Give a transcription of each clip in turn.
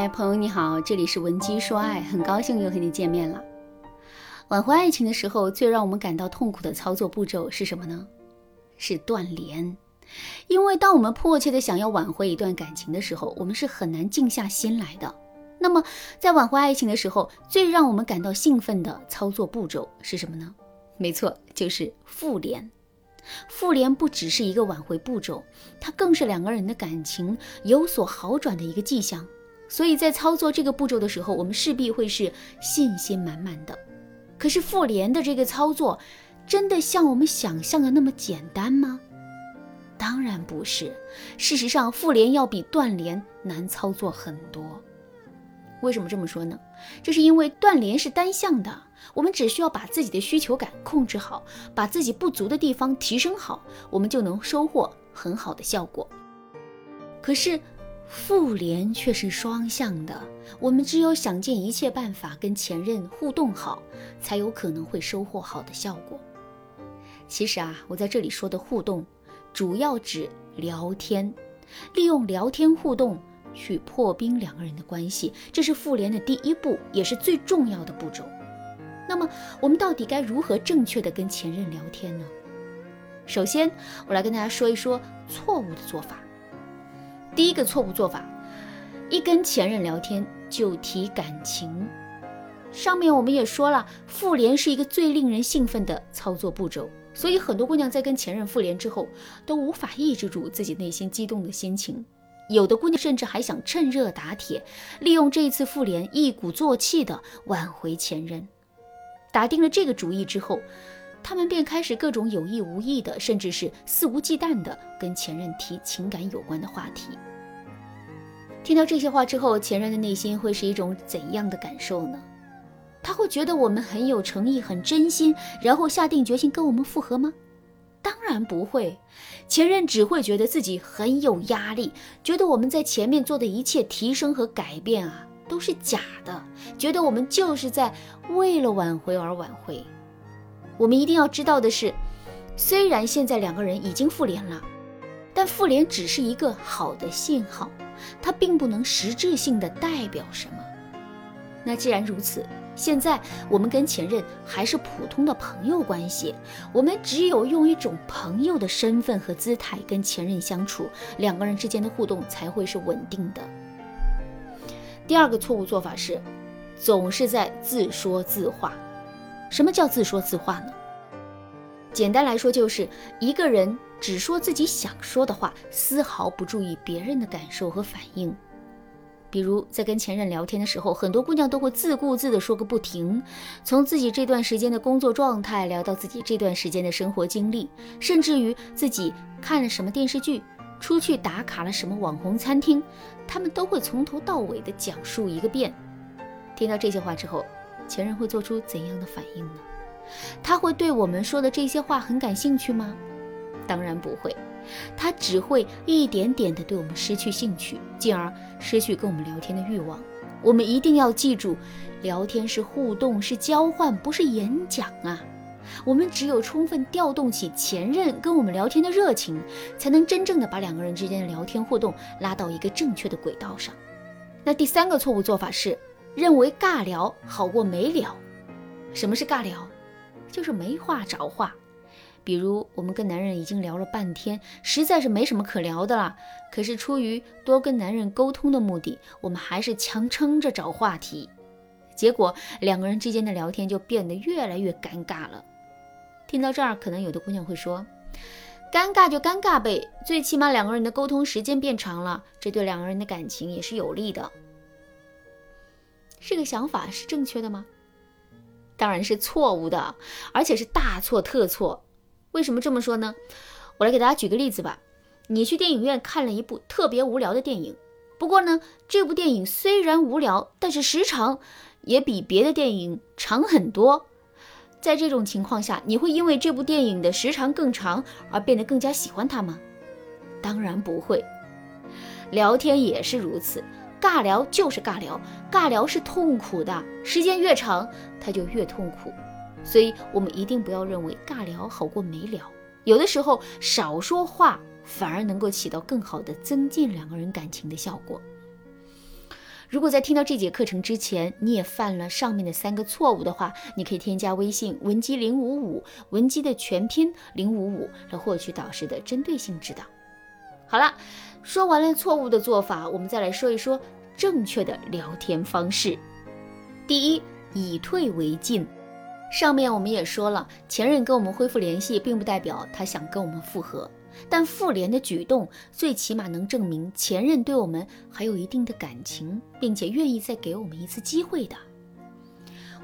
嗨，朋友你好，这里是文姬说爱，很高兴又和你见面了。挽回爱情的时候，最让我们感到痛苦的操作步骤是什么呢？是断联。因为当我们迫切的想要挽回一段感情的时候，我们是很难静下心来的。那么，在挽回爱情的时候，最让我们感到兴奋的操作步骤是什么呢？没错，就是复联。复联不只是一个挽回步骤，它更是两个人的感情有所好转的一个迹象。所以在操作这个步骤的时候，我们势必会是信心满满的。可是复联的这个操作，真的像我们想象的那么简单吗？当然不是。事实上，复联要比断联难操作很多。为什么这么说呢？这是因为断联是单向的，我们只需要把自己的需求感控制好，把自己不足的地方提升好，我们就能收获很好的效果。可是。复联却是双向的，我们只有想尽一切办法跟前任互动好，才有可能会收获好的效果。其实啊，我在这里说的互动，主要指聊天，利用聊天互动去破冰两个人的关系，这是复联的第一步，也是最重要的步骤。那么，我们到底该如何正确的跟前任聊天呢？首先，我来跟大家说一说错误的做法。第一个错误做法，一跟前任聊天就提感情。上面我们也说了，复联是一个最令人兴奋的操作步骤，所以很多姑娘在跟前任复联之后，都无法抑制住自己内心激动的心情。有的姑娘甚至还想趁热打铁，利用这一次复联一鼓作气的挽回前任。打定了这个主意之后，他们便开始各种有意无意的，甚至是肆无忌惮的跟前任提情感有关的话题。听到这些话之后，前任的内心会是一种怎样的感受呢？他会觉得我们很有诚意、很真心，然后下定决心跟我们复合吗？当然不会，前任只会觉得自己很有压力，觉得我们在前面做的一切提升和改变啊都是假的，觉得我们就是在为了挽回而挽回。我们一定要知道的是，虽然现在两个人已经复联了，但复联只是一个好的信号。它并不能实质性的代表什么。那既然如此，现在我们跟前任还是普通的朋友关系，我们只有用一种朋友的身份和姿态跟前任相处，两个人之间的互动才会是稳定的。第二个错误做法是，总是在自说自话。什么叫自说自话呢？简单来说，就是一个人。只说自己想说的话，丝毫不注意别人的感受和反应。比如在跟前任聊天的时候，很多姑娘都会自顾自地说个不停，从自己这段时间的工作状态聊到自己这段时间的生活经历，甚至于自己看了什么电视剧，出去打卡了什么网红餐厅，她们都会从头到尾地讲述一个遍。听到这些话之后，前任会做出怎样的反应呢？他会对我们说的这些话很感兴趣吗？当然不会，他只会一点点的对我们失去兴趣，进而失去跟我们聊天的欲望。我们一定要记住，聊天是互动，是交换，不是演讲啊！我们只有充分调动起前任跟我们聊天的热情，才能真正的把两个人之间的聊天互动拉到一个正确的轨道上。那第三个错误做法是，认为尬聊好过没聊。什么是尬聊？就是没话找话。比如，我们跟男人已经聊了半天，实在是没什么可聊的了。可是出于多跟男人沟通的目的，我们还是强撑着找话题，结果两个人之间的聊天就变得越来越尴尬了。听到这儿，可能有的姑娘会说：“尴尬就尴尬呗，最起码两个人的沟通时间变长了，这对两个人的感情也是有利的。”这个想法是正确的吗？当然是错误的，而且是大错特错。为什么这么说呢？我来给大家举个例子吧。你去电影院看了一部特别无聊的电影，不过呢，这部电影虽然无聊，但是时长也比别的电影长很多。在这种情况下，你会因为这部电影的时长更长而变得更加喜欢它吗？当然不会。聊天也是如此，尬聊就是尬聊，尬聊是痛苦的，时间越长，它就越痛苦。所以，我们一定不要认为尬聊好过没聊。有的时候，少说话反而能够起到更好的增进两个人感情的效果。如果在听到这节课程之前，你也犯了上面的三个错误的话，你可以添加微信文姬零五五，文姬的全拼零五五，来获取导师的针对性指导。好了，说完了错误的做法，我们再来说一说正确的聊天方式。第一，以退为进。上面我们也说了，前任跟我们恢复联系，并不代表他想跟我们复合。但复联的举动，最起码能证明前任对我们还有一定的感情，并且愿意再给我们一次机会的。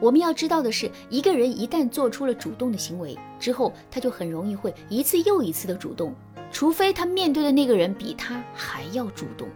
我们要知道的是，一个人一旦做出了主动的行为之后，他就很容易会一次又一次的主动，除非他面对的那个人比他还要主动。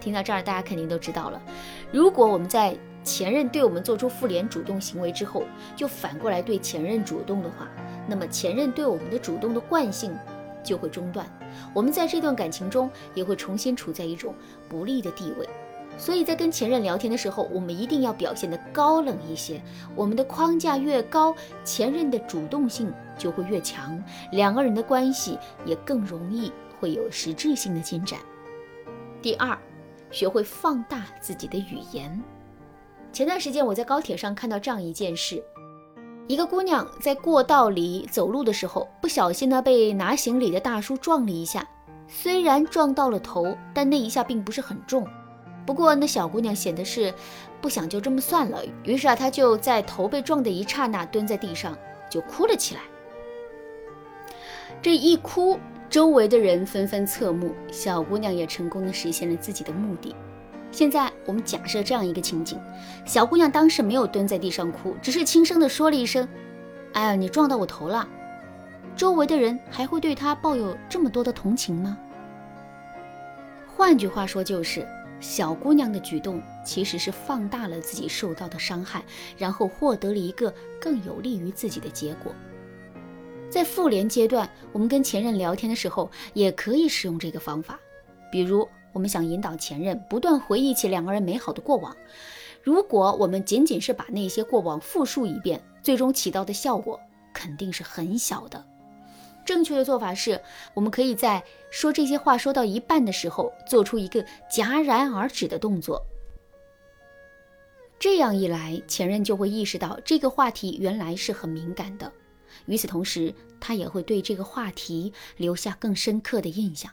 听到这儿，大家肯定都知道了。如果我们在前任对我们做出复联主动行为之后，就反过来对前任主动的话，那么前任对我们的主动的惯性。就会中断，我们在这段感情中也会重新处在一种不利的地位，所以在跟前任聊天的时候，我们一定要表现得高冷一些。我们的框架越高，前任的主动性就会越强，两个人的关系也更容易会有实质性的进展。第二，学会放大自己的语言。前段时间我在高铁上看到这样一件事。一个姑娘在过道里走路的时候，不小心呢被拿行李的大叔撞了一下。虽然撞到了头，但那一下并不是很重。不过那小姑娘显得是不想就这么算了，于是啊，她就在头被撞的一刹那蹲在地上就哭了起来。这一哭，周围的人纷纷侧目，小姑娘也成功的实现了自己的目的。现在我们假设这样一个情景：小姑娘当时没有蹲在地上哭，只是轻声地说了一声：“哎呀，你撞到我头了。”周围的人还会对她抱有这么多的同情吗？换句话说，就是小姑娘的举动其实是放大了自己受到的伤害，然后获得了一个更有利于自己的结果。在复联阶段，我们跟前任聊天的时候，也可以使用这个方法，比如。我们想引导前任不断回忆起两个人美好的过往。如果我们仅仅是把那些过往复述一遍，最终起到的效果肯定是很小的。正确的做法是，我们可以在说这些话说到一半的时候，做出一个戛然而止的动作。这样一来，前任就会意识到这个话题原来是很敏感的。与此同时，他也会对这个话题留下更深刻的印象。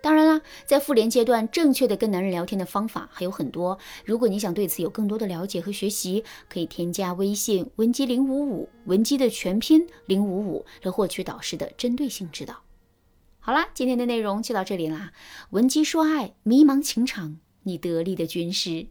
当然啦，在复联阶段，正确的跟男人聊天的方法还有很多。如果你想对此有更多的了解和学习，可以添加微信文姬零五五，文姬的全拼零五五，来获取导师的针对性指导。好啦，今天的内容就到这里啦。文姬说爱，迷茫情场，你得力的军师。